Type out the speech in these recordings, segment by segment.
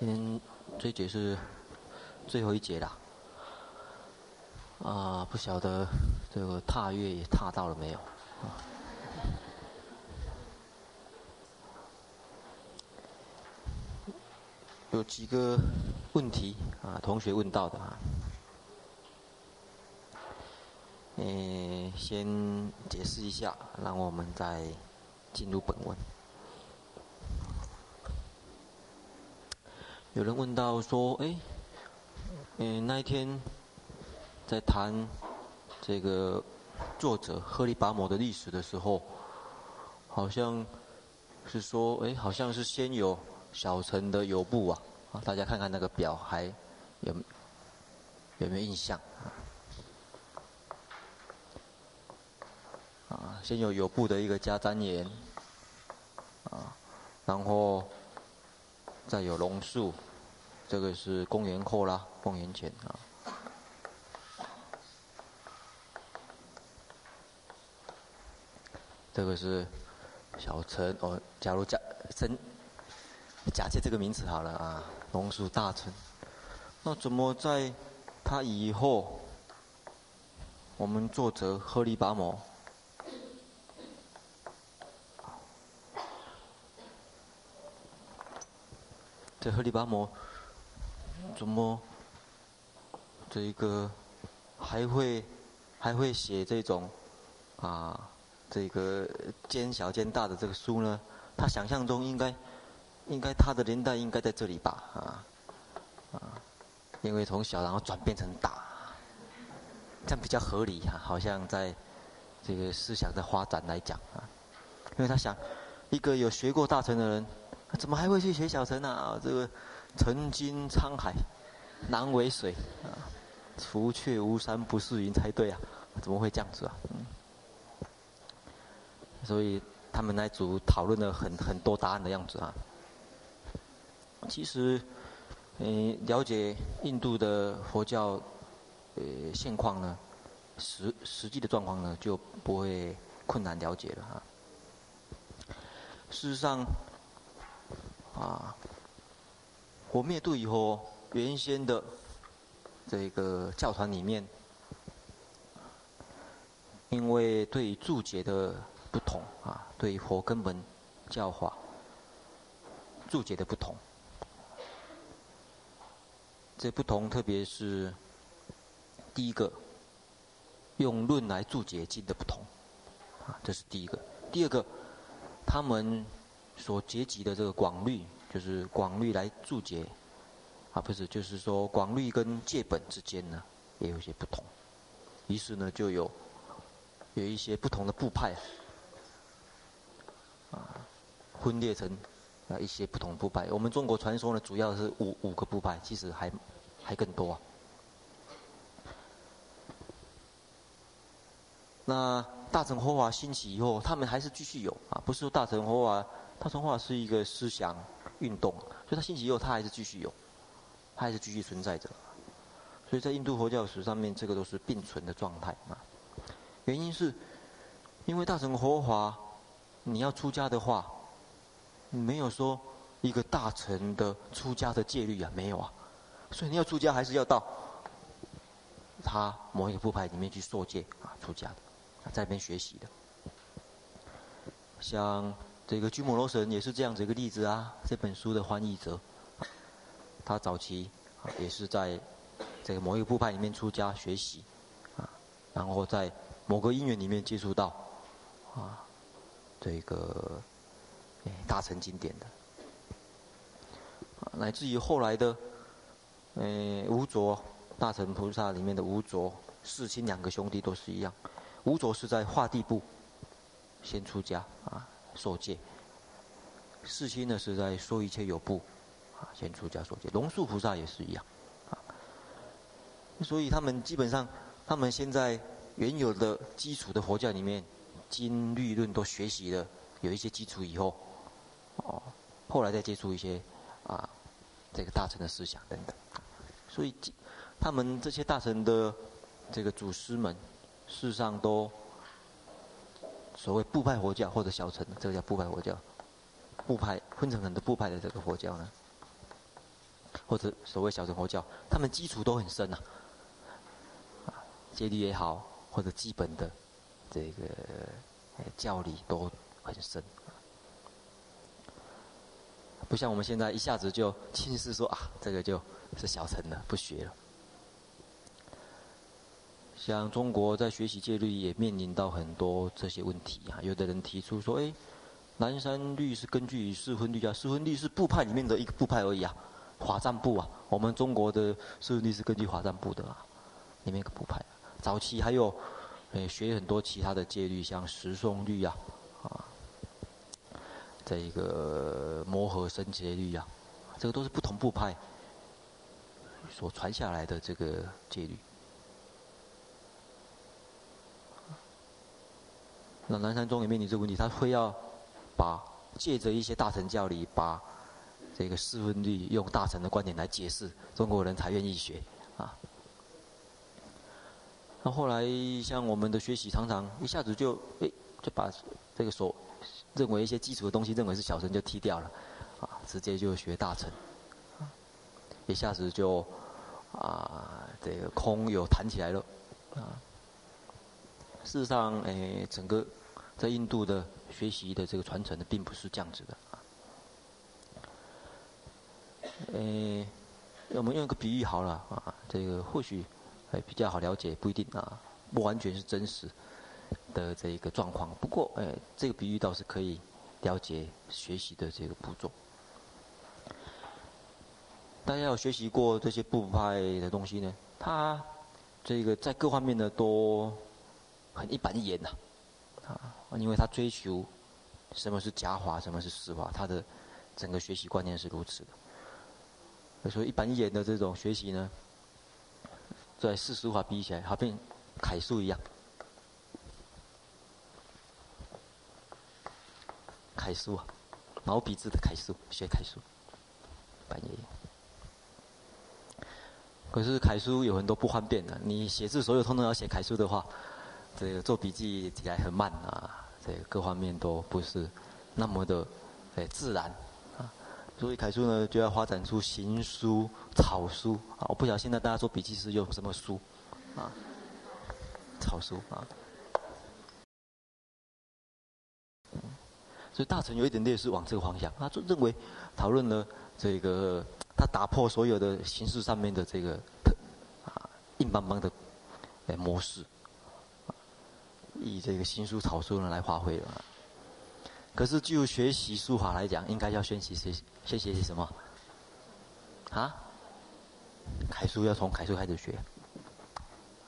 今天这节是最后一节了，啊，不晓得这个踏月也踏到了没有？啊，有几个问题啊，同学问到的啊，嗯，先解释一下，然后我们再进入本文。有人问到说：“哎，嗯，那一天在谈这个作者赫利拔摩的历史的时候，好像是说，哎，好像是先有小城的有部啊，啊，大家看看那个表，还有有没有印象啊？啊，先有有部的一个迦旃延，啊，然后。”再有榕树，这个是公元后啦，公元前啊。这个是小城哦，假如假真假借这个名词好了啊，榕树大城。那怎么在他以后，我们作者赫利拔摩？这赫利拔摩怎么这一个还会还会写这种啊这个兼小兼大的这个书呢？他想象中应该应该他的年代应该在这里吧啊啊，因为从小然后转变成大，这样比较合理哈，好像在这个思想的发展来讲啊，因为他想一个有学过大乘的人。怎么还会去学小乘呢？啊，这个曾经沧海难为水啊，除却巫山不是云才对啊，怎么会这样子啊？嗯，所以他们那组讨论了很很多答案的样子啊。其实，嗯，了解印度的佛教呃现况呢，实实际的状况呢，就不会困难了解了啊。事实上。啊，火灭度以后，原先的这个教团里面，因为对注解的不同啊，对佛根本教化注解的不同，这不同特别是第一个用论来注解经的不同，啊，这是第一个。第二个，他们。所结集的这个广律，就是广律来注解，啊，不是，就是说广律跟戒本之间呢，也有些不同，于是呢，就有有一些不同的部派，啊，分裂成啊一些不同部派。我们中国传说呢，主要是五五个部派，其实还还更多啊。那大乘佛法兴起以后，他们还是继续有啊，不是说大乘佛法。大乘佛法是一个思想运动，所以它兴起以后，它还是继续有，它还是继续存在着。所以在印度佛教史上面，这个都是并存的状态啊。原因是，因为大乘佛法，你要出家的话，没有说一个大乘的出家的戒律啊，没有啊。所以你要出家，还是要到他某一个部派里面去受戒啊，出家的，在那边学习的，像。这个居摩罗神也是这样子一个例子啊。这本书的翻译者，他早期也是在这个某一个部派里面出家学习啊，然后在某个因缘里面接触到啊这个大乘经典的，乃至于后来的呃无着大乘菩萨里面的无着世亲两个兄弟都是一样，无着是在化地部先出家啊。受戒，世亲呢是在说一切有部，啊，先出家受戒。龙树菩萨也是一样，啊，所以他们基本上，他们现在原有的基础的佛教里面，经律论都学习了，有一些基础以后，哦，后来再接触一些啊，这个大乘的思想等等，所以他们这些大乘的这个祖师们，事上都。所谓部派佛教或者小乘，这个叫部派佛教。部派分成很多部派的这个佛教呢，或者所谓小乘佛教，他们基础都很深呐、啊，戒律也好，或者基本的这个教理都很深，不像我们现在一下子就轻视说啊，这个就是小乘了，不学了。像中国在学习戒律也面临到很多这些问题啊，有的人提出说，哎，南山律是根据四分律啊，四分律是部派里面的一个部派而已啊。法藏部啊，我们中国的四分律是根据法藏部的啊，里面一个部派。早期还有，诶，学很多其他的戒律，像十诵律啊，啊，这一个摩诃僧伽律啊，这个都是不同部派所传下来的这个戒律。那南山宗也面，临这个问题，他会要把借着一些大乘教理把。这个四分律用大乘的观点来解释，中国人才愿意学啊。那后来像我们的学习，常常一下子就诶就把这个所认为一些基础的东西认为是小乘就踢掉了，啊，直接就学大乘，一下子就啊这个空有弹起来了啊。事实上，诶整个在印度的学习的这个传承的并不是这样子的。诶，我们用一个比喻好了啊，这个或许还比较好了解，不一定啊，不完全是真实的这一个状况。不过，诶，这个比喻倒是可以了解学习的这个步骤。大家有学习过这些部派的东西呢？它这个在各方面呢都很一板一眼呐，啊，因为他追求什么是假法，什么是实法，他的整个学习观念是如此的。所以一板一眼的这种学习呢，在世俗法比起来，好像楷书一样。楷书啊，毛笔字的楷书，学楷书，板一眼。可是楷书有很多不方便的，你写字所有通通要写楷书的话，这个做笔记起来很慢啊，这个各方面都不是那么的诶自然啊。所以楷书呢，就要发展出行书、草书啊！我不晓得现在大家做笔记是用什么书啊？草书啊。所以大臣有一点劣势，往这个方向，他就认为讨论了这个，他打破所有的形式上面的这个啊硬邦邦的诶模式，以这个行书、草书呢来发挥了。可是，就学习书法来讲，应该要先学习先学习什么？啊？楷书要从楷书开始学。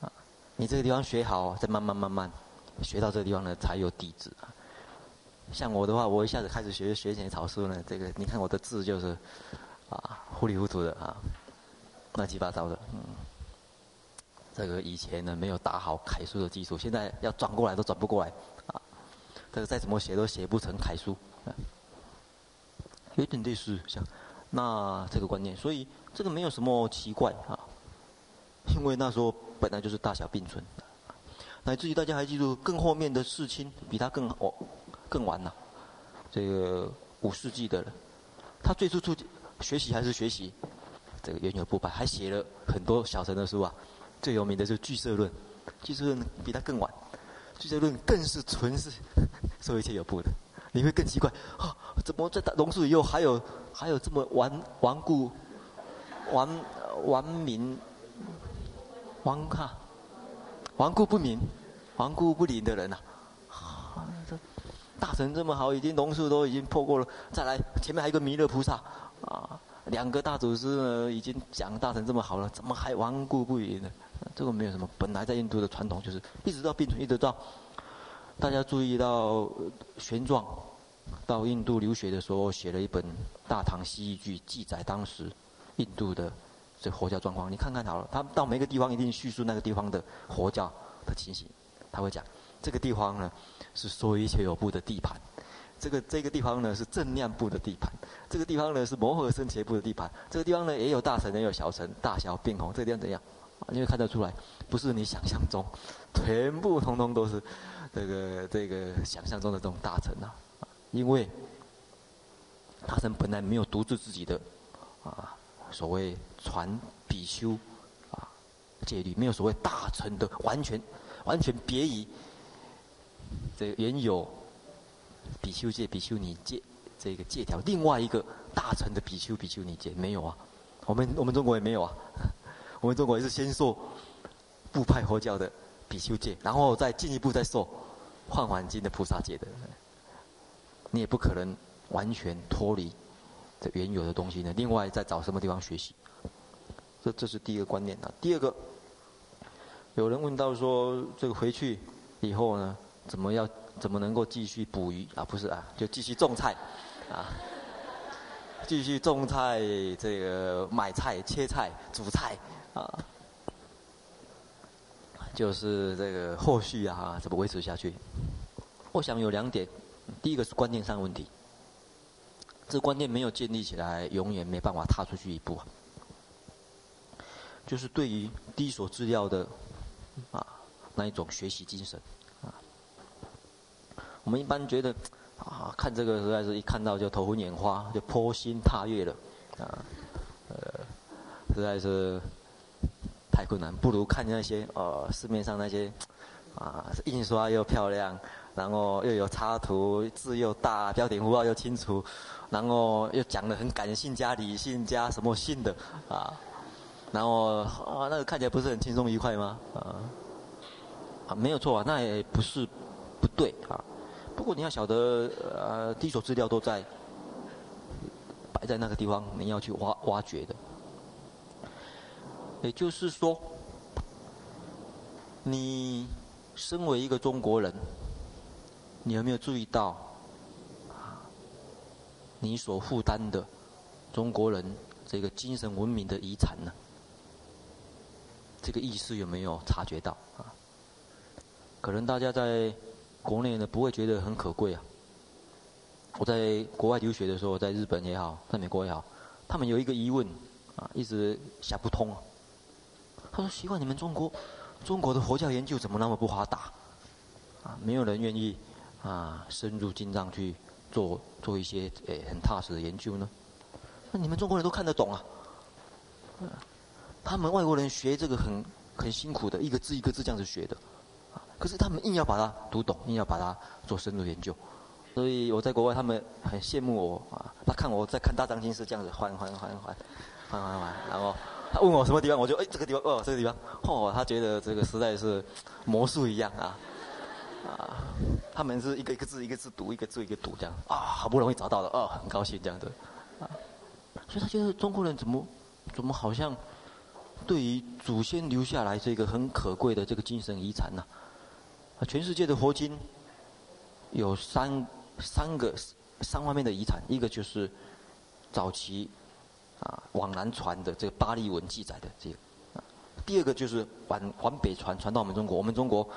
啊，你这个地方学好，再慢慢慢慢学到这个地方呢，才有底子啊。像我的话，我一下子开始学学写草书呢，这个你看我的字就是啊糊里糊涂的啊，乱七八糟的。嗯，这个以前呢没有打好楷书的基础，现在要转过来都转不过来。啊这个再怎么写都写不成楷书，有点类似像那这个观念，所以这个没有什么奇怪啊，因为那时候本来就是大小并存，乃至于大家还记住更后面的世亲比他更哦更晚了，这个五世纪的人，他最初初学习还是学习这个原有部派，还写了很多小乘的书啊，最有名的就是《俱舍论》，《俱舍论》比他更晚。俱舍论更是纯是 说一切有部的，你会更奇怪啊？怎么在大龙树以后还有还有这么顽顽固、顽顽冥、顽哈、顽固不明、顽固不灵的人呐、啊？这大乘这么好，已经龙树都已经破过了，再来前面还有个弥勒菩萨啊，两个大祖师呢已经讲大乘这么好了，怎么还顽固不灵呢？这个没有什么，本来在印度的传统就是一直到并存，一直到大家注意到玄奘到印度留学的时候，写了一本《大唐西域记》，记载当时印度的这佛教状况。你看看好了，他到每个地方一定叙述那个地方的佛教的情形。他会讲这个地方呢是说一切有部的地盘，这个这个地方呢是正量部的地盘，这个地方呢是摩诃僧伽部的地盘，这个地方呢也有大神也有小神，大小并红。这个地方怎样？你会看得出来，不是你想象中，全部通通都是这个这个想象中的这种大乘啊，因为大臣本来没有独自自己的啊所谓传比丘啊戒律，没有所谓大臣的完全完全别于这原有比丘戒、比丘尼戒这个戒条，另外一个大臣的比丘、比丘尼戒没有啊。我们我们中国也没有啊，我们中国也是先受部派佛教的比丘戒，然后再进一步再受换环境的菩萨戒的。你也不可能完全脱离这原有的东西呢。另外，再找什么地方学习？这这是第一个观念啊。第二个，有人问到说，这个回去以后呢，怎么要怎么能够继续捕鱼啊？不是啊，就继续种菜啊，继续种菜，这个买菜、切菜、煮菜啊，就是这个后续啊，怎么维持下去？我想有两点。第一个是观念上问题，这观念没有建立起来，永远没办法踏出去一步。就是对于第一手资料的啊那一种学习精神啊，我们一般觉得啊看这个实在是一看到就头昏眼花，就剖心踏月了啊，呃，实在是太困难，不如看那些呃市面上那些啊印刷又漂亮。然后又有插图，字又大，标点符号又清楚，然后又讲得很感性加理性加什么性的啊，然后啊那个看起来不是很轻松愉快吗？啊，啊没有错啊，那也不是不对啊。不过你要晓得，呃，第一手资料都在摆在那个地方，你要去挖挖掘的。也就是说，你身为一个中国人。你有没有注意到，啊，你所负担的中国人这个精神文明的遗产呢？这个意识有没有察觉到啊？可能大家在国内呢不会觉得很可贵啊。我在国外留学的时候，在日本也好，在美国也好，他们有一个疑问啊，一直想不通啊。他说：“奇怪，你们中国中国的佛教研究怎么那么不发达？啊，没有人愿意。”啊，深入进藏去做做一些诶很踏实的研究呢？那你们中国人都看得懂啊？他们外国人学这个很很辛苦的，一个字一个字这样子学的，啊，可是他们硬要把它读懂，硬要把它做深入研究。所以我在国外，他们很羡慕我啊。他看我在看大藏经是这样子翻翻翻翻翻翻翻，然后他问我什么地方，我就哎这个地方哦这个地方哦，他觉得这个实在是魔术一样啊。啊，他们是一个一个字一个字读，一个字一个读这样啊，好不容易找到了，哦，很高兴这样子，啊，所以他觉得中国人怎么怎么好像对于祖先留下来这个很可贵的这个精神遗产呢？啊，全世界的佛经有三三个三方面的遗产，一个就是早期啊。往南传的这个巴利文记载的这个，啊，第二个就是往往北传传到我们中国，我们中国。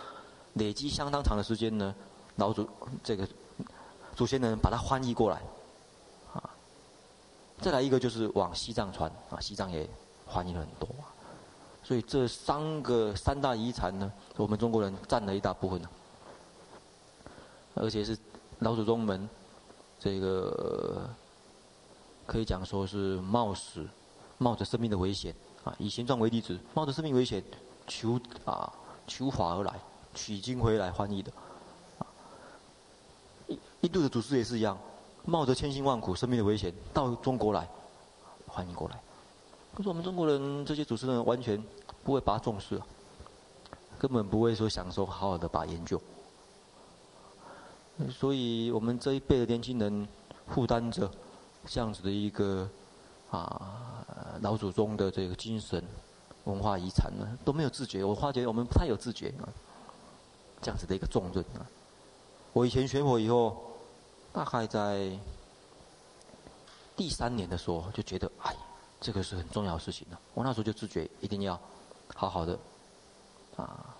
累积相当长的时间呢，老祖这个祖先呢把它翻译过来，啊，再来一个就是往西藏传啊，西藏也翻译了很多，所以这三个三大遗产呢，我们中国人占了一大部分，而且是老祖宗们这个可以讲说是冒死冒着生命的危险啊，以玄奘为例子，冒着生命危险求啊求法而来。取经回来翻译的，啊，印印度的祖师也是一样，冒着千辛万苦、生命的危险到中国来翻译过来。可是我们中国人这些主持人，完全不会把它重视，根本不会说想说好好的把研究。所以我们这一辈的年轻人负担着这样子的一个啊老祖宗的这个精神文化遗产呢，都没有自觉。我发觉我们不太有自觉啊。这样子的一个重任啊！我以前学佛以后，大概在第三年的时候就觉得，哎，这个是很重要的事情了。我那时候就自觉一定要好好的啊，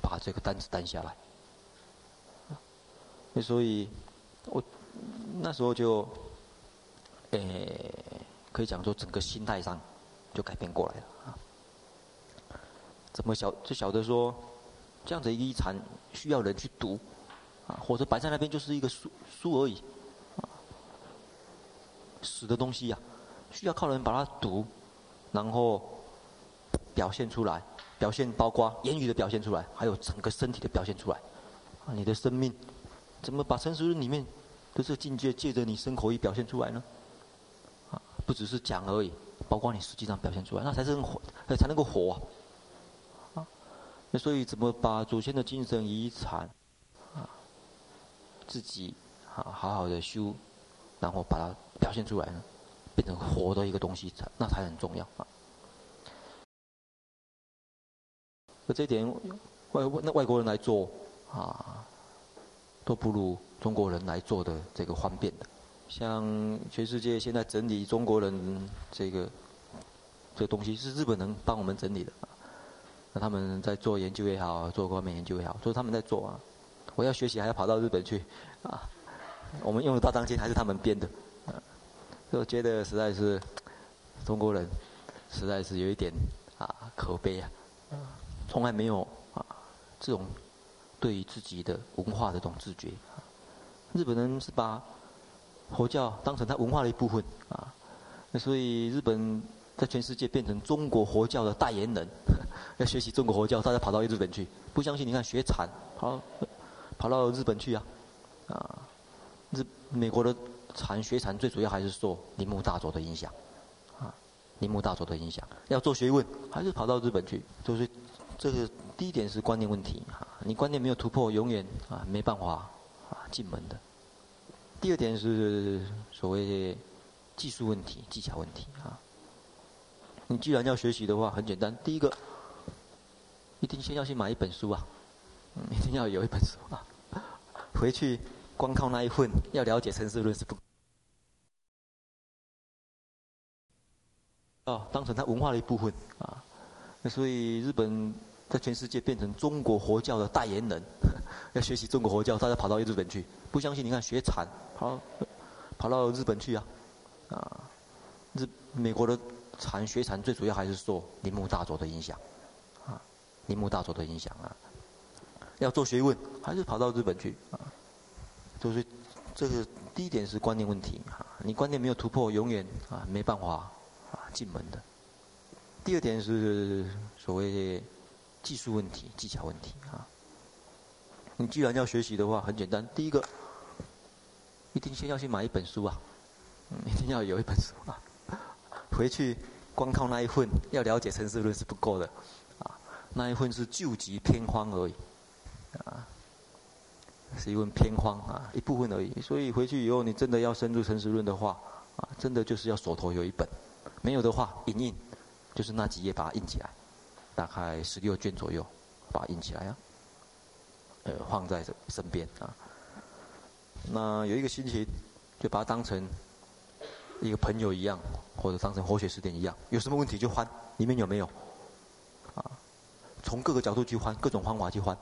把这个担子担下来。所以，我那时候就，诶，可以讲说整个心态上就改变过来了啊。怎么晓就晓得说？这样子一禅需要人去读，啊，或者摆在那边就是一个书书而已，死的东西呀，需要靠人把它读，然后表现出来，表现包括言语的表现出来，还有整个身体的表现出来。啊，你的生命怎么把诚实论里面的这个境界借着你身口意表现出来呢？不只是讲而已，包括你实际上表现出来，那才是活，才能够活啊。那所以怎么把祖先的精神遗产啊，自己啊好好的修，然后把它表现出来呢？变成活的一个东西，才那才很重要啊。那这一点，外那外国人来做啊，都不如中国人来做的这个方便的。像全世界现在整理中国人这个这东西，是日本人帮我们整理的。那他们在做研究也好，做方面研究也好，都是他们在做啊。我要学习，还要跑到日本去啊。我们用的大藏经还是他们编的。我觉得实在是中国人，实在是有一点啊可悲啊，从来没有啊这种对于自己的文化的这种自觉。日本人是把佛教当成他文化的一部分啊，那所以日本在全世界变成中国佛教的代言人，要学习中国佛教，大家跑到日本去，不相信你看学禅，跑跑到日本去啊，啊，日美国的。禅学禅最主要还是受铃木大佐的影响，啊，铃木大佐的影响。要做学问，还是跑到日本去。就是这个第一点是观念问题，哈，你观念没有突破，永远啊没办法啊进门的。第二点是所谓技术问题、技巧问题啊。你既然要学习的话，很简单，第一个一定先要去买一本书啊，一定要有一本书啊，回去光靠那一份，要了解诚实论是不。哦，当成他文化的一部分啊，那所以日本在全世界变成中国佛教的代言人，要学习中国佛教，大家跑到日本去，不相信你看学禅，跑跑到日本去啊，啊，日美国的禅学禅最主要还是受铃木大佐的影响，啊，铃木大佐的影响啊，要做学问还是跑到日本去啊，就是这个第一点是观念问题啊，你观念没有突破，永远啊没办法啊。进门的。第二点是所谓技术问题、技巧问题啊。你既然要学习的话，很简单，第一个一定先要去买一本书啊，一定要有一本书啊。回去光靠那一份，要了解城市论是不够的啊。那一份是救急偏方而已啊，是一份偏方啊，一部分而已。所以回去以后，你真的要深入城市论的话啊，真的就是要手头有一本。没有的话，影印，就是那几页把它印起来，大概十六卷左右，把它印起来啊，呃，放在这身边啊。那有一个心情，就把它当成一个朋友一样，或者当成活血石点一样，有什么问题就翻，里面有没有？啊，从各个角度去翻，各种方法去翻，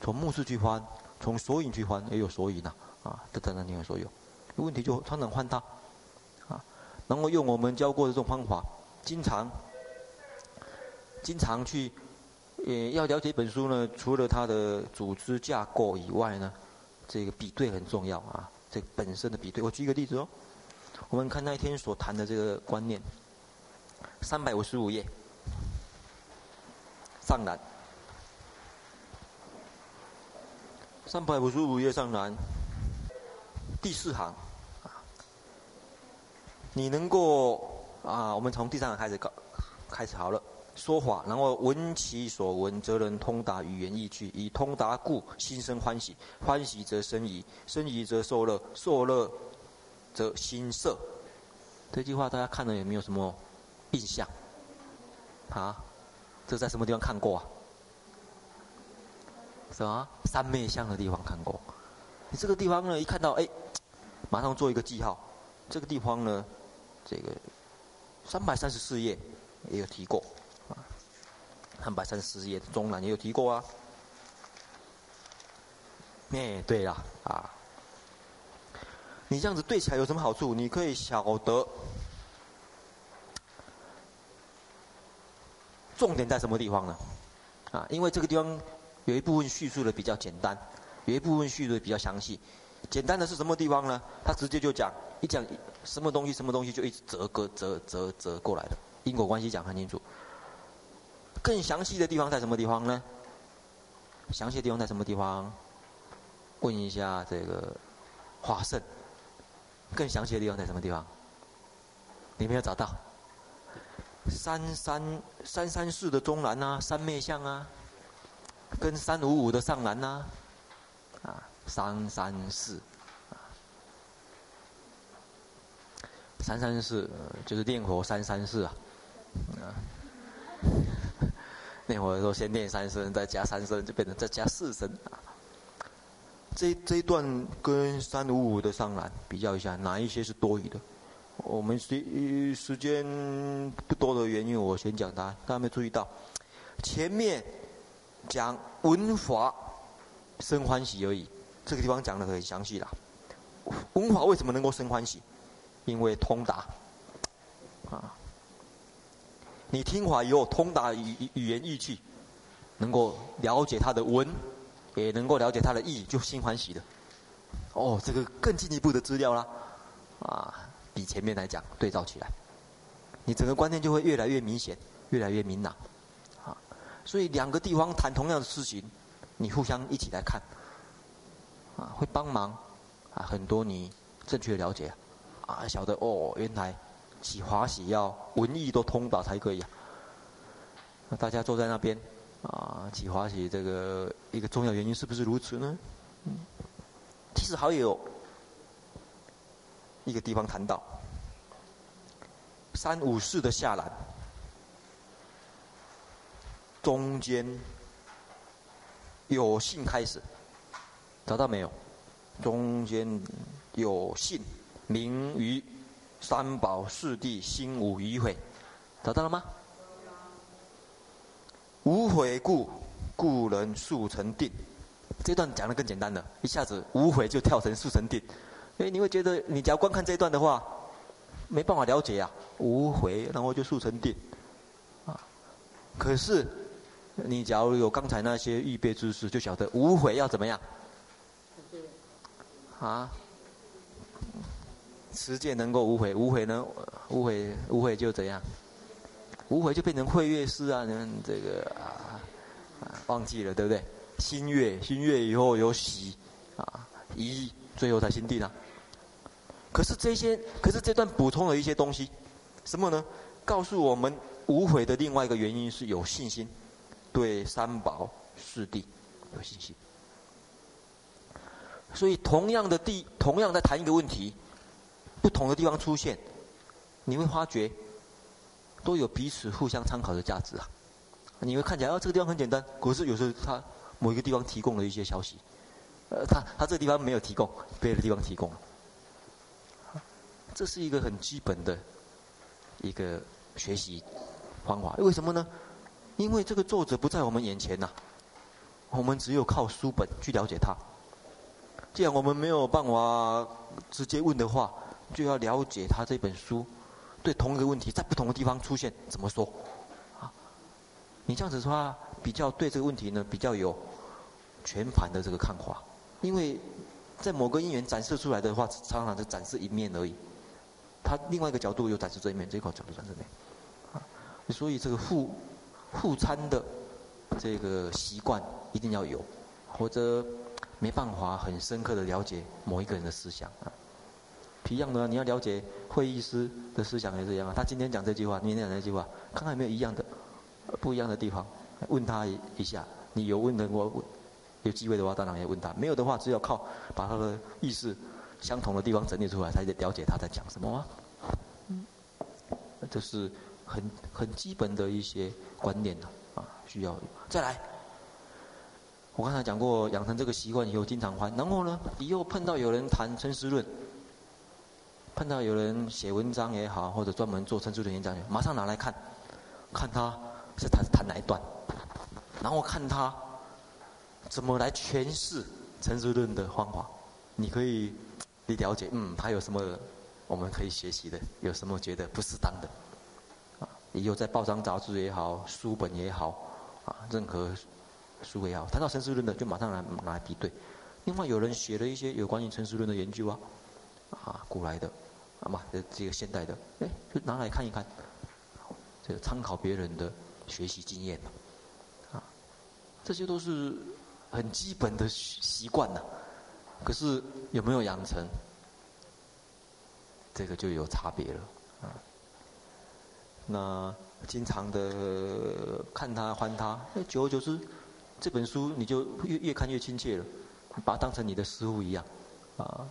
从目视去翻，从索引去翻，也有索引呐，啊，这当然里面所有，有问题就常常翻它。然后用我们教过的这种方法，经常、经常去，呃，要了解本书呢，除了它的组织架构以外呢，这个比对很重要啊。这个本身的比对，我举一个例子哦。我们看那一天所谈的这个观念，三百五十五页，上栏，三百五十五页上栏，第四行。啊你能够啊，我们从第三行开始搞，开始好了。说法，然后闻其所闻，则能通达语言意趣。以通达故，心生欢喜，欢喜则生疑，生疑则受乐，受乐则心色。这句话大家看了有没有什么印象？啊，这在什么地方看过啊？什么？三昧相的地方看过。你这个地方呢，一看到哎，马上做一个记号。这个地方呢？这个三百三十四页也有提过，三百三十页中栏也有提过啊。哎，对了啊，你这样子对起来有什么好处？你可以晓得重点在什么地方呢？啊，因为这个地方有一部分叙述的比较简单，有一部分叙述的比较详细。简单的是什么地方呢？他直接就讲。一讲什么东西，什么东西就一直折割折折折过来的，因果关系讲很清楚。更详细的地方在什么地方呢？详细的地方在什么地方？问一下这个华胜。更详细的地方在什么地方？你没有找到？三三三三四的中南啊，三昧相啊，跟三五五的上南呐，啊，三三四，三三四就是念佛三三四，啊，念佛的时候先念三声，再加三声，就变成再加四声啊。这这一段跟三五五的上南比较一下，哪一些是多余的？我们时时间不多的原因，我先讲它。大家没注意到，前面讲文法生欢喜而已，这个地方讲的很详细啦。文法为什么能够生欢喜？因为通达，你听法以后通达语语言义气，能够了解他的文，也能够了解他的义，就心欢喜的。哦，这个更进一步的资料啦，啊。比前面来讲对照起来，你整个观念就会越来越明显，越来越明朗，啊，所以两个地方谈同样的事情，你互相一起来看，啊，会帮忙，啊，很多你正确的了解，啊，晓得哦，原来起华喜要文艺都通达才可以啊。大家坐在那边，啊，起华喜这个一个重要原因是不是如此呢？其实还有。一个地方谈到三五四的下栏，中间有信开始，找到没有？中间有信，名于三宝四谛心无余悔，找到了吗？无悔故，故能速成定。这段讲的更简单了，一下子无悔就跳成速成定。所以你会觉得，你只要观看这一段的话，没办法了解啊，无悔，然后就速成定，啊，可是你假如有刚才那些预备知识，就晓得无悔要怎么样？啊，持戒能够无悔，无悔呢？无悔，无悔就怎样？无悔就变成慧月师啊！你们这个啊，啊，忘记了对不对？心悦，心悦以后有喜啊，一最后才心定啊。可是这些，可是这段补充了一些东西，什么呢？告诉我们无悔的另外一个原因是有信心，对三宝四谛有信心。所以同样的地，同样在谈一个问题，不同的地方出现，你会发觉都有彼此互相参考的价值啊。你会看起来啊，这个地方很简单，可是有时候他某一个地方提供了一些消息，呃，他他这个地方没有提供，别的地方提供。这是一个很基本的一个学习方法，为什么呢？因为这个作者不在我们眼前呐、我们只有靠书本去了解他。既然我们没有办法直接问的话，就要了解他这本书对同一个问题在不同的地方出现怎么说啊？你这样子的话，比较对这个问题呢比较有全盘的这个看法，因为在某个因缘展示出来的话，常常就展示一面而已。他另外一个角度又展示这一面，这个角度展示这一面，啊，所以这个互互参的这个习惯一定要有，或者没办法很深刻的了解某一个人的思想啊。一样的，你要了解会议师的思想也是一样啊。他今天讲这句话，明天讲那句话，看看有没有一样的不一样的地方，问他一下。你有问的我，有机会的话当然也问他，没有的话只有靠把他的意思。相同的地方整理出来，才得了解他在讲什么啊。嗯，这是很很基本的一些观念的啊，需要再来。我刚才讲过，养成这个习惯以后，经常翻。然后呢，以后碰到有人谈称师论，碰到有人写文章也好，或者专门做陈述论演讲，马上拿来看，看他是他是谈哪一段，然后看他怎么来诠释陈述论的方法，你可以。你了解，嗯，他有什么我们可以学习的？有什么觉得不适当的？啊，以后在报章杂志也好，书本也好，啊，任何书也好，谈到陈述论的，就马上拿拿来比对。另外，有人写了一些有关于陈述论的研究啊，啊，古来的，啊嘛，这个现代的，哎，就拿来看一看，这个参考别人的学习经验啊，这些都是很基本的习惯呐。可是有没有养成，这个就有差别了啊。那经常的看它翻它，那久而久之，这本书你就越越看越亲切了，把它当成你的师傅一样啊，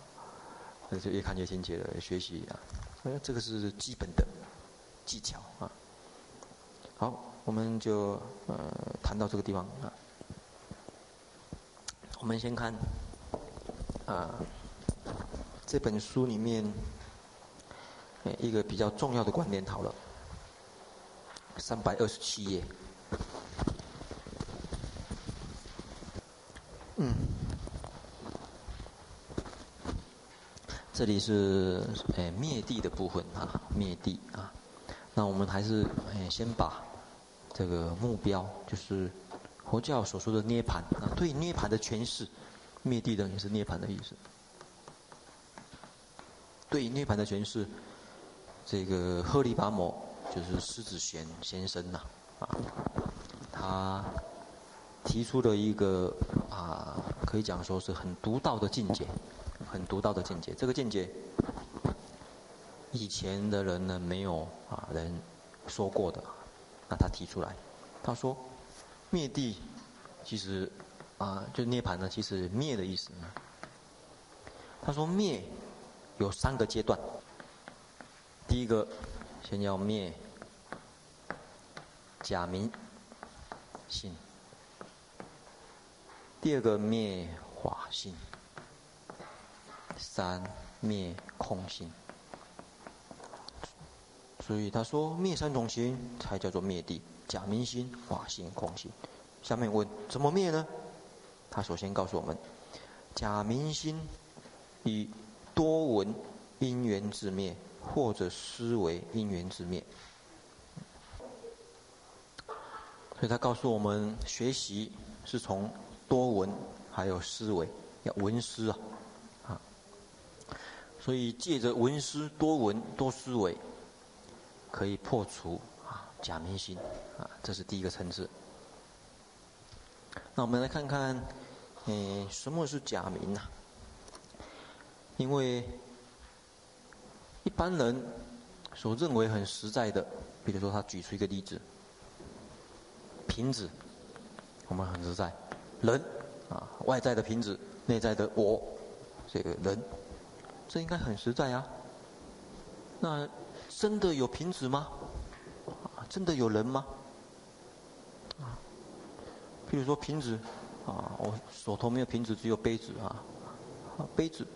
那就越看越亲切了，学习啊。所以这个是基本的技巧啊。好，我们就呃谈到这个地方啊。我们先看啊这本书里面一个比较重要的观念，好了，三百二十七页。这里是诶灭地的部分啊，灭地啊。那我们还是诶先把这个目标，就是佛教所说的涅槃啊，对涅槃的诠释，灭地等于是涅槃的意思。对涅槃的诠释，这个赫利跋摩就是狮子玄先生呐啊，他。提出了一个啊，可以讲说是很独到的境界，很独到的见解。这个见解，以前的人呢没有啊人说过的，那他提出来，他说灭地其实啊，就涅槃呢，其实灭的意思呢。他说灭有三个阶段，第一个先要灭假名性。第二个灭法性，三灭空性。所以他说灭三种心才叫做灭地：假名心、法心、空心。下面问怎么灭呢？他首先告诉我们：假名心以多闻因缘自灭，或者思维因缘自灭。所以他告诉我们，学习是从。多闻，还有思维，要闻思，啊，所以借着闻思多闻多思维，可以破除啊假名心啊，这是第一个层次。那我们来看看，嗯，什么是假名呢？因为一般人所认为很实在的，比如说他举出一个例子，瓶子，我们很实在。人，啊，外在的瓶子，内在的我，这个人，这应该很实在啊。那真的有瓶子吗？真的有人吗？啊，譬如说瓶子，啊，我手头没有瓶子，只有杯子啊。杯子，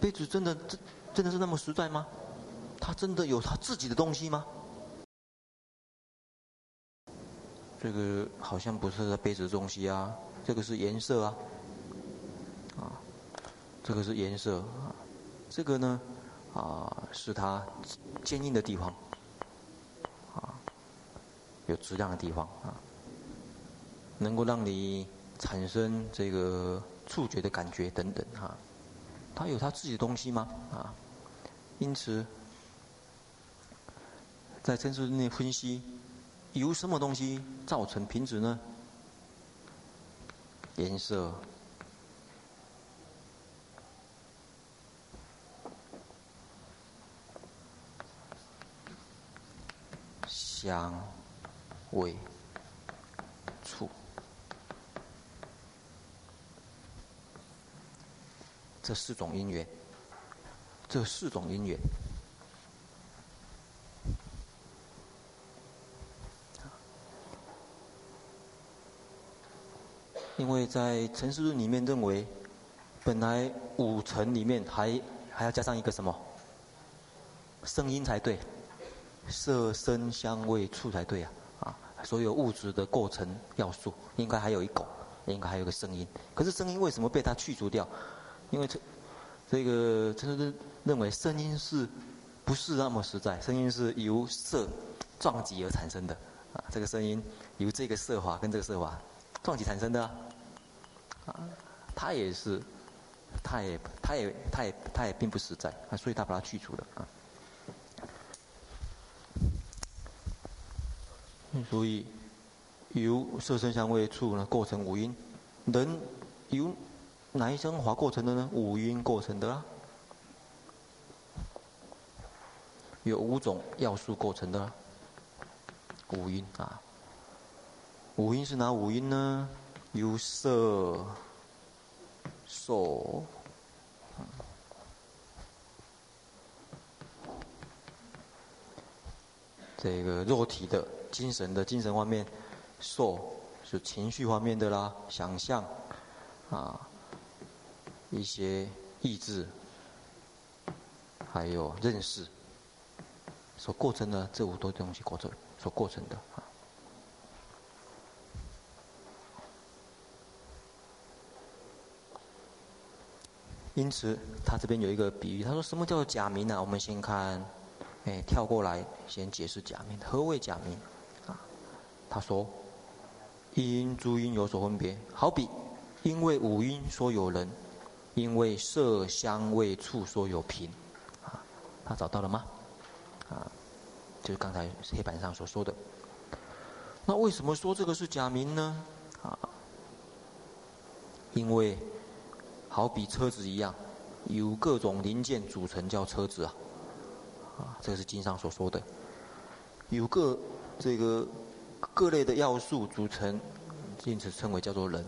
杯子真的真真的是那么实在吗？它真的有它自己的东西吗？这个好像不是杯子的东西啊。这个是颜色啊，啊，这个是颜色啊，这个呢，啊，是它坚硬的地方，啊，有质量的地方啊，能够让你产生这个触觉的感觉等等啊，它有它自己的东西吗？啊，因此，在陈述内分析，由什么东西造成瓶子呢？颜色、香、味、触，这四种因缘，这四种因缘。因为在《陈述论》里面认为，本来五尘里面还还要加上一个什么？声音才对，色、声、香、味、触才对啊！啊，所有物质的构成要素应该还有一个，应该还有个声音。可是声音为什么被他去除掉？因为这这个陈述论认为声音是不是那么实在？声音是由色撞击而产生的啊！这个声音由这个色法跟这个色法撞击产生的啊。啊，他也是，他也，他也，他也，他也并不实在，啊，所以他把它去除了啊。所以由色声香味触呢构成五阴，人由哪一生华构成的呢？五阴构成的啊，有五种要素构成的啊，五阴啊。五阴是哪五阴呢？由色、受。这个肉体的、精神的、精神方面，受是情绪方面的啦，想象，啊，一些意志，还有认识，所构成的这五多东西构成所构成的啊。因此，他这边有一个比喻，他说什么叫做假名呢？我们先看。哎，跳过来，先解释假名。何谓假名？他说，因诸因有所分别，好比因为五音说有人，因为色香味触说有品，啊，他找到了吗？啊，就是刚才黑板上所说的。那为什么说这个是假名呢？啊，因为好比车子一样，由各种零件组成，叫车子啊。啊，这个是经上所说的，有个这个各类的要素组成，因此称为叫做人。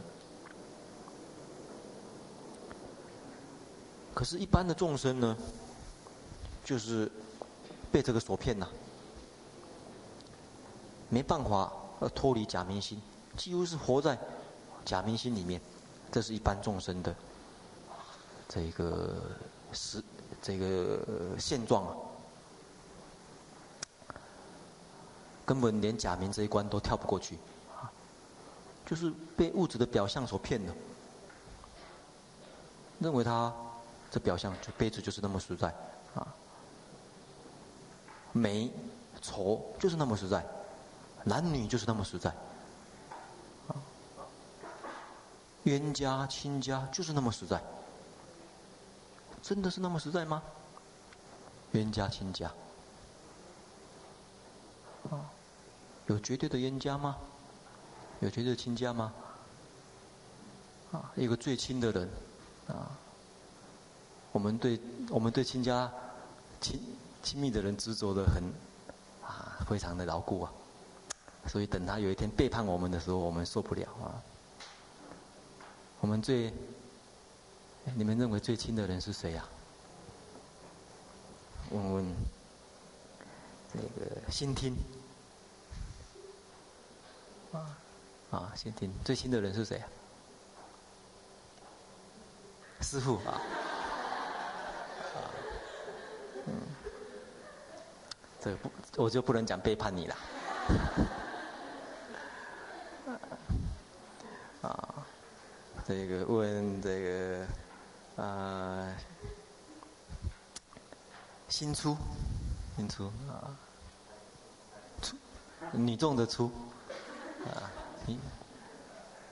可是，一般的众生呢，就是被这个所骗呐，没办法呃脱离假明心，几乎是活在假明心里面。这是一般众生的这个实这个现状啊。根本连假名这一关都跳不过去，就是被物质的表象所骗了，认为他这表象就杯子就是那么实在，啊，美丑就是那么实在，男女就是那么实在，啊，冤家亲家就是那么实在，真的是那么实在吗？冤家亲家。啊，有绝对的冤家吗？有绝对的亲家吗？啊，一个最亲的人，啊，我们对我们对亲家亲亲密的人执着的很，啊，非常的牢固啊，所以等他有一天背叛我们的时候，我们受不了啊。我们最，你们认为最亲的人是谁呀？问问。那个心听，啊啊，心听。最新的人是谁啊？师父啊，啊，嗯，这个不，我就不能讲背叛你了，啊，这个问这个啊，新出。新出啊，出女众的出啊，你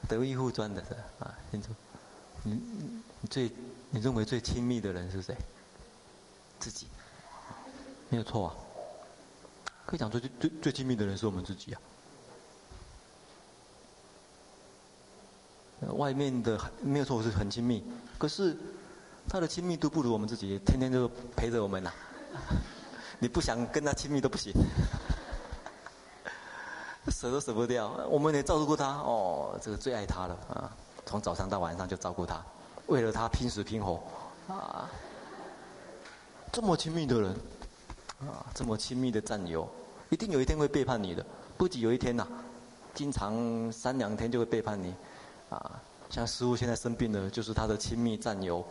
得意互专的是啊，新出，你你最你认为最亲密的人是谁？自己，没有错啊。可以讲最最最最亲密的人是我们自己啊。外面的没有错是很亲密，可是他的亲密度不如我们自己，天天就陪着我们呐、啊。你不想跟他亲密都不行，舍都舍不掉。我们也照顾过他，哦，这个最爱他了啊！从早上到晚上就照顾他，为了他拼死拼活啊！这么亲密的人啊，这么亲密的战友，一定有一天会背叛你的。不仅有一天呐、经常三两天就会背叛你啊！像师傅现在生病了，就是他的亲密战友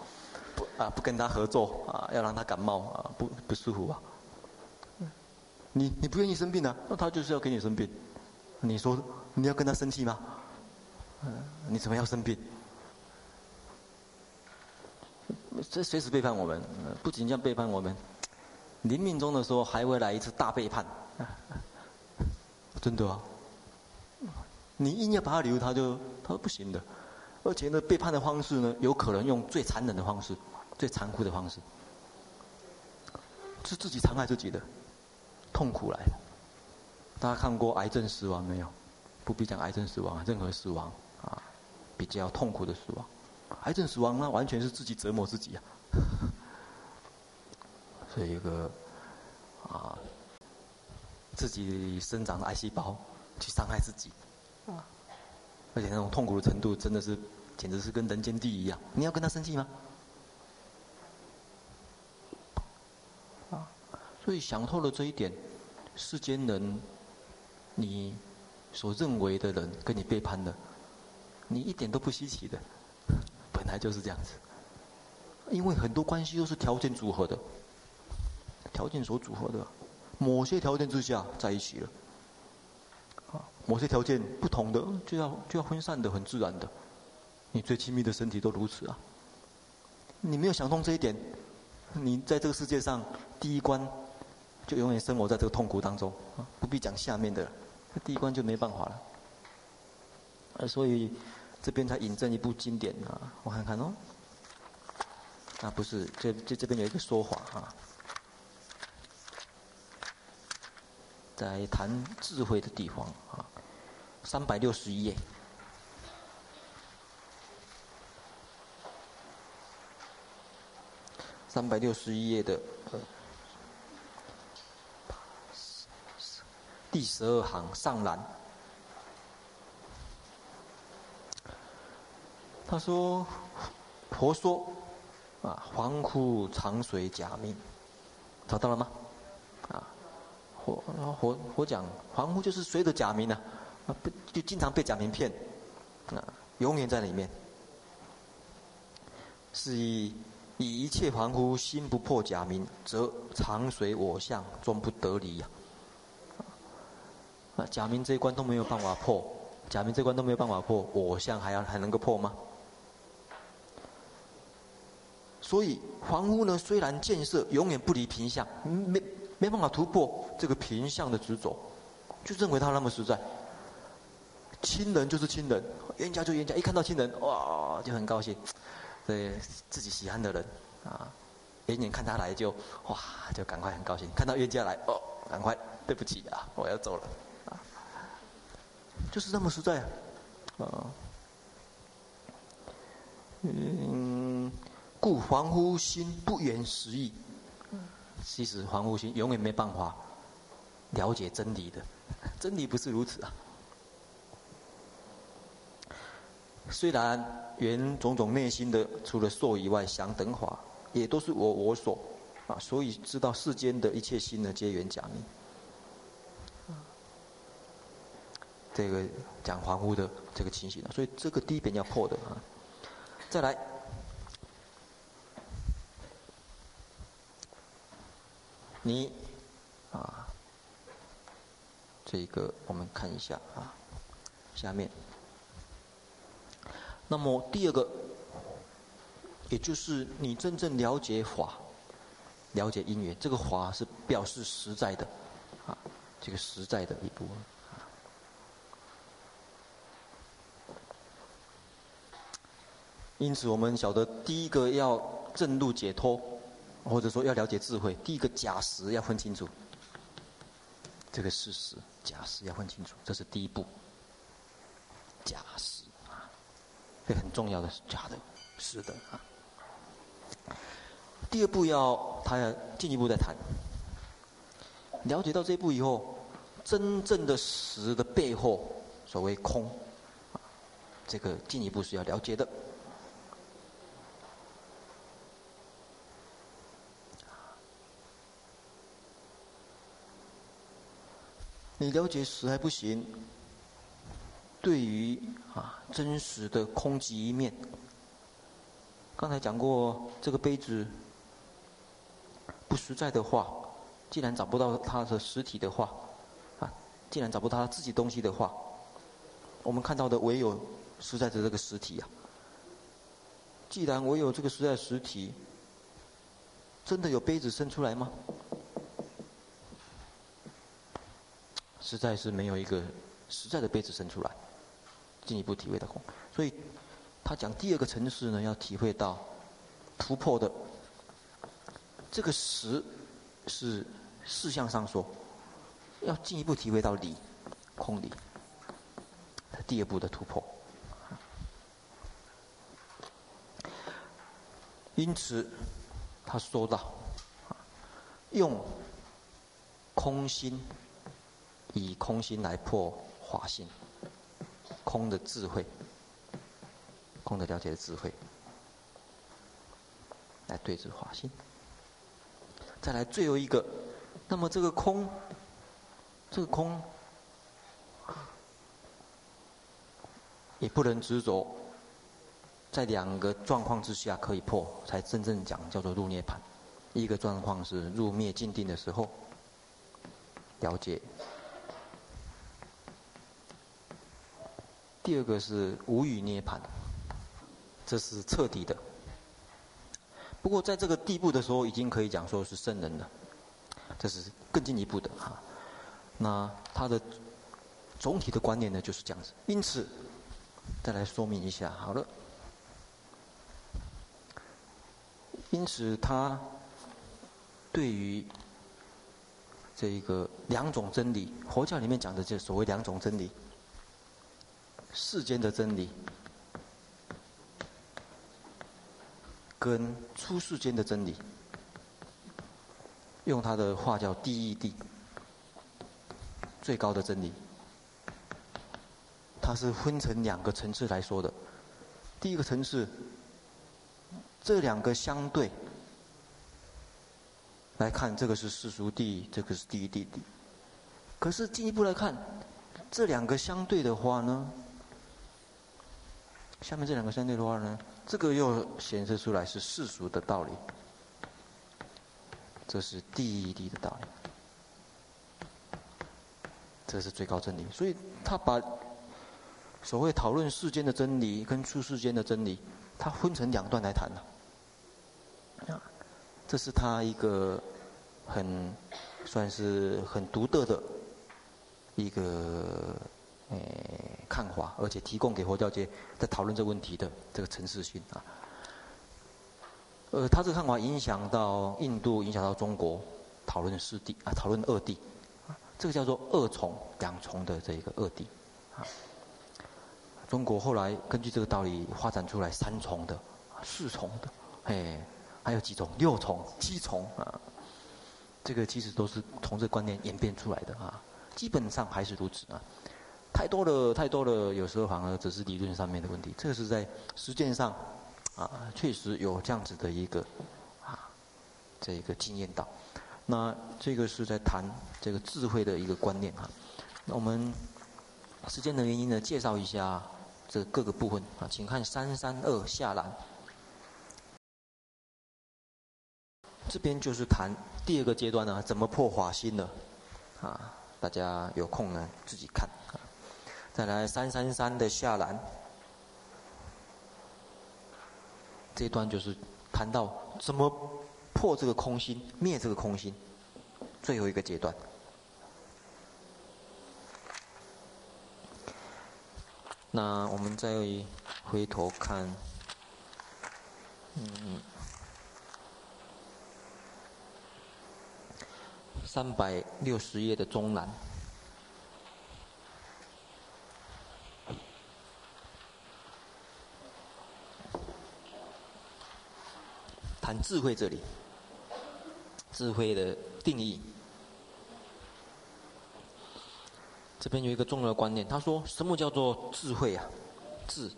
不啊，不跟他合作啊，要让他感冒啊，不不舒服啊。你你不愿意生病啊？那他就是要给你生病。你说你要跟他生气吗？你怎么要生病？这随时背叛我们，不仅这样背叛我们，临命终的时候还会来一次大背叛。真的啊！你硬要把他留，他就他说不行的。而且呢，背叛的方式呢，有可能用最残忍的方式，最残酷的方式，是自己残害自己的。痛苦来了，大家看过癌症死亡没有？不必讲癌症死亡，任何死亡啊，比较痛苦的死亡。癌症死亡那完全是自己折磨自己啊。所以一个啊，自己生长的癌细胞去伤害自己，啊，而且那种痛苦的程度真的是，简直是跟人间地狱一样。你要跟他生气吗？啊，所以想透了这一点，世间人，你所认为的人跟你背叛的，你一点都不稀奇的，本来就是这样子。因为很多关系都是条件组合的。条件所组合的，某些条件之下在一起了，啊，某些条件不同的就要就要分散的，很自然的。你最亲密的身体都如此啊。你没有想通这一点，你在这个世界上第一关就永远生活在这个痛苦当中，不必讲下面的，第一关就没办法了。啊，所以这边才引证一部经典啊，我看看哦。啊，不是，这这这边有一个说法啊。在谈智慧的地方啊，三百六十一页，三百六十一页的第十二行上栏，他说：“佛说啊，凡夫常随假名，找到了吗？”啊佛佛佛讲，凡夫就是随的假名呢，啊，被就经常被假名骗，啊，永远在里面。是以以一切凡夫心不破假名，则常随我相，终不得离呀。假名这一关都没有办法破，假名这一关都没有办法破，我相还要还能够破吗？所以房屋呢，虽然建设永远不离平相，没。没办法突破这个平相的执着，就认为他那么实在。亲人就是亲人，冤家就冤家，一看到亲人哇就很高兴，对自己喜欢的人啊，远远看他来就哇就赶快很高兴，看到冤家来哦赶快对不起啊我要走了，就是那么实在啊，啊嗯，故凡夫心不远实义。其实，凡夫心永远没办法了解真理的，真理不是如此啊。虽然缘种种内心的，除了受以外，想等法也都是我我所啊，所以知道世间的一切心呢，皆缘假名。这个讲凡夫的这个情形，所以这个第一点要破的啊。再来。你，啊，这个我们看一下啊，下面。那么第二个，也就是你真正了解法，了解因缘，这个法是表示实在的，啊，这个实在的一部分。因此，我们晓得第一个要证路解脱。或者说要了解智慧，第一个假实要分清楚，这个事实假实要分清楚，这是第一步。假实啊，这很重要的是，假的，是的啊。第二步要他要进一步再谈，了解到这一步以后，真正的实的背后，所谓空，这个进一步是要了解的。你了解实还不行，对于啊真实的空寂一面，刚才讲过这个杯子不实在的话，既然找不到它的实体的话，啊，既然找不到它自己东西的话，我们看到的唯有实在的这个实体呀。既然唯有这个实在实体，真的有杯子生出来吗？实在是没有一个实在的杯子伸出来，进一步体会到空。所以，他讲第二个层次呢，要体会到突破的这个实是事相上说，要进一步体会到理，空理。第二步的突破。因此，他说到：“用空心，以空心来破法性，空的智慧，空的了解的智慧，来对治法性。再来最后一个，那么这个空，这个空，也不能执着。”在两个状况之下可以破，才真正讲叫做入涅槃。一个状况是入灭静定的时候，了解；第二个是无语涅槃，这是彻底的。不过在这个地步的时候，已经可以讲说是圣人了，这是更进一步的哈。那他的总体的观念呢，就是这样子。因此，再来说明一下，好了。因此，他对于这一个两种真理，佛教里面讲的就所谓两种真理，世间的真理跟出世间的真理，用他的话叫第一义谛，最高的真理，它是分成两个层次来说的，第一个层次。这两个相对来看，这个是世俗谛，这个是第一义谛。可是进一步来看，这两个相对的话呢，下面这两个相对的话呢，这个又显示出来是世俗的道理，这是第一义谛的道理，这是最高真理。所以他把所谓讨论世间的真理跟出世间的真理，他分成两段来谈了。这是他一个很算是很独特的一个诶看法，而且提供给佛教界在讨论这个问题的这个层次性啊。呃，他这个看法影响到印度，影响到中国，讨论四谛啊，讨论二谛，这个叫做二重两重的这一个二谛啊。中国后来根据这个道理发展出来三重的、四重的，哎。还有几种？六重、七重啊，这个其实都是从这观念演变出来的啊。基本上还是如此啊。太多了，太多了，有时候反而只是理论上面的问题。这个是在实践上啊，确实有这样子的一个啊，这个经验到。那这个是在谈这个智慧的一个观念啊。那我们时间的原因呢，介绍一下这各个部分啊，请看三三二下栏。这边就是谈第二个阶段呢，怎么破法心的，啊，大家有空呢自己看。再来三三三的下栏，这段就是谈到怎么破这个空心，灭这个空心，最后一个阶段。那我们再回头看，嗯。三百六十页的中栏，智慧这里，智慧的定义。这边有一个重要的观念，他说：“什么叫做智慧啊？智，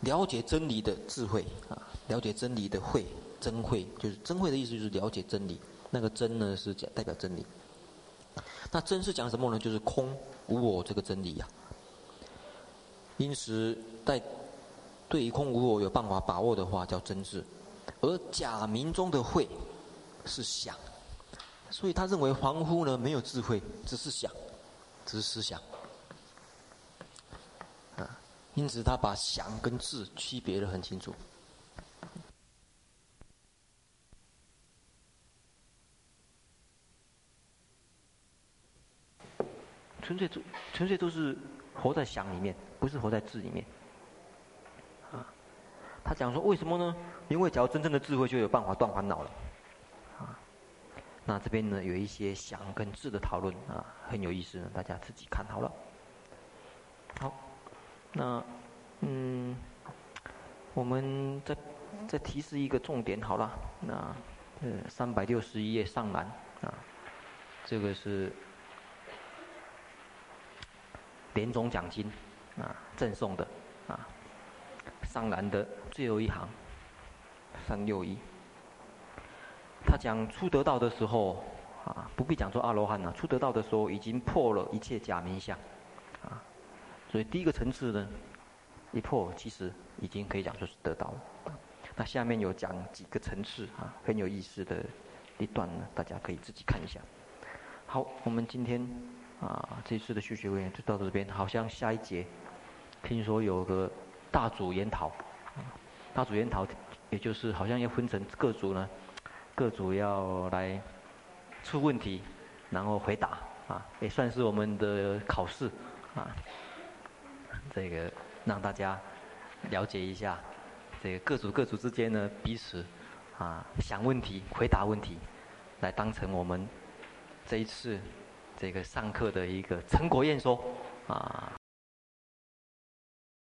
了解真理的智慧啊，了解真理的慧，真慧就是真慧的意思，就是了解真理。”那个真呢是讲代表真理，那真是讲什么呢？就是空无我这个真理呀、啊。因此，在对于空无我有办法把握的话，叫真智；而假名中的慧是想，所以他认为凡夫呢没有智慧，只是想，只是思想。啊，因此他把想跟智区别的很清楚。纯粹纯纯粹都是活在想里面，不是活在智里面。他讲说为什么呢？因为只要真正的智慧，就有办法断烦恼了。啊，那这边呢有一些想跟字的讨论啊，很有意思，大家自己看好了。好，那嗯，我们再再提示一个重点好了，那呃三百六十一页上栏啊，这个是年终奖金啊赠送的啊，上栏的最后一行三六一。他讲初得道的时候，啊，不必讲说阿罗汉了。初得道的时候，已经破了一切假名相，啊，所以第一个层次呢，一破，其实已经可以讲说是得道了。那下面有讲几个层次啊，很有意思的一段呢，大家可以自己看一下。好，我们今天啊，这次的学学会就到这边。好像下一节，听说有个大组研讨，大组研讨，也就是好像要分成各组呢。各组要来出问题，然后回答啊，也算是我们的考试啊。这个让大家了解一下，这个各组各组之间呢，彼此啊想问题、回答问题，来当成我们这一次这个上课的一个成果验收啊。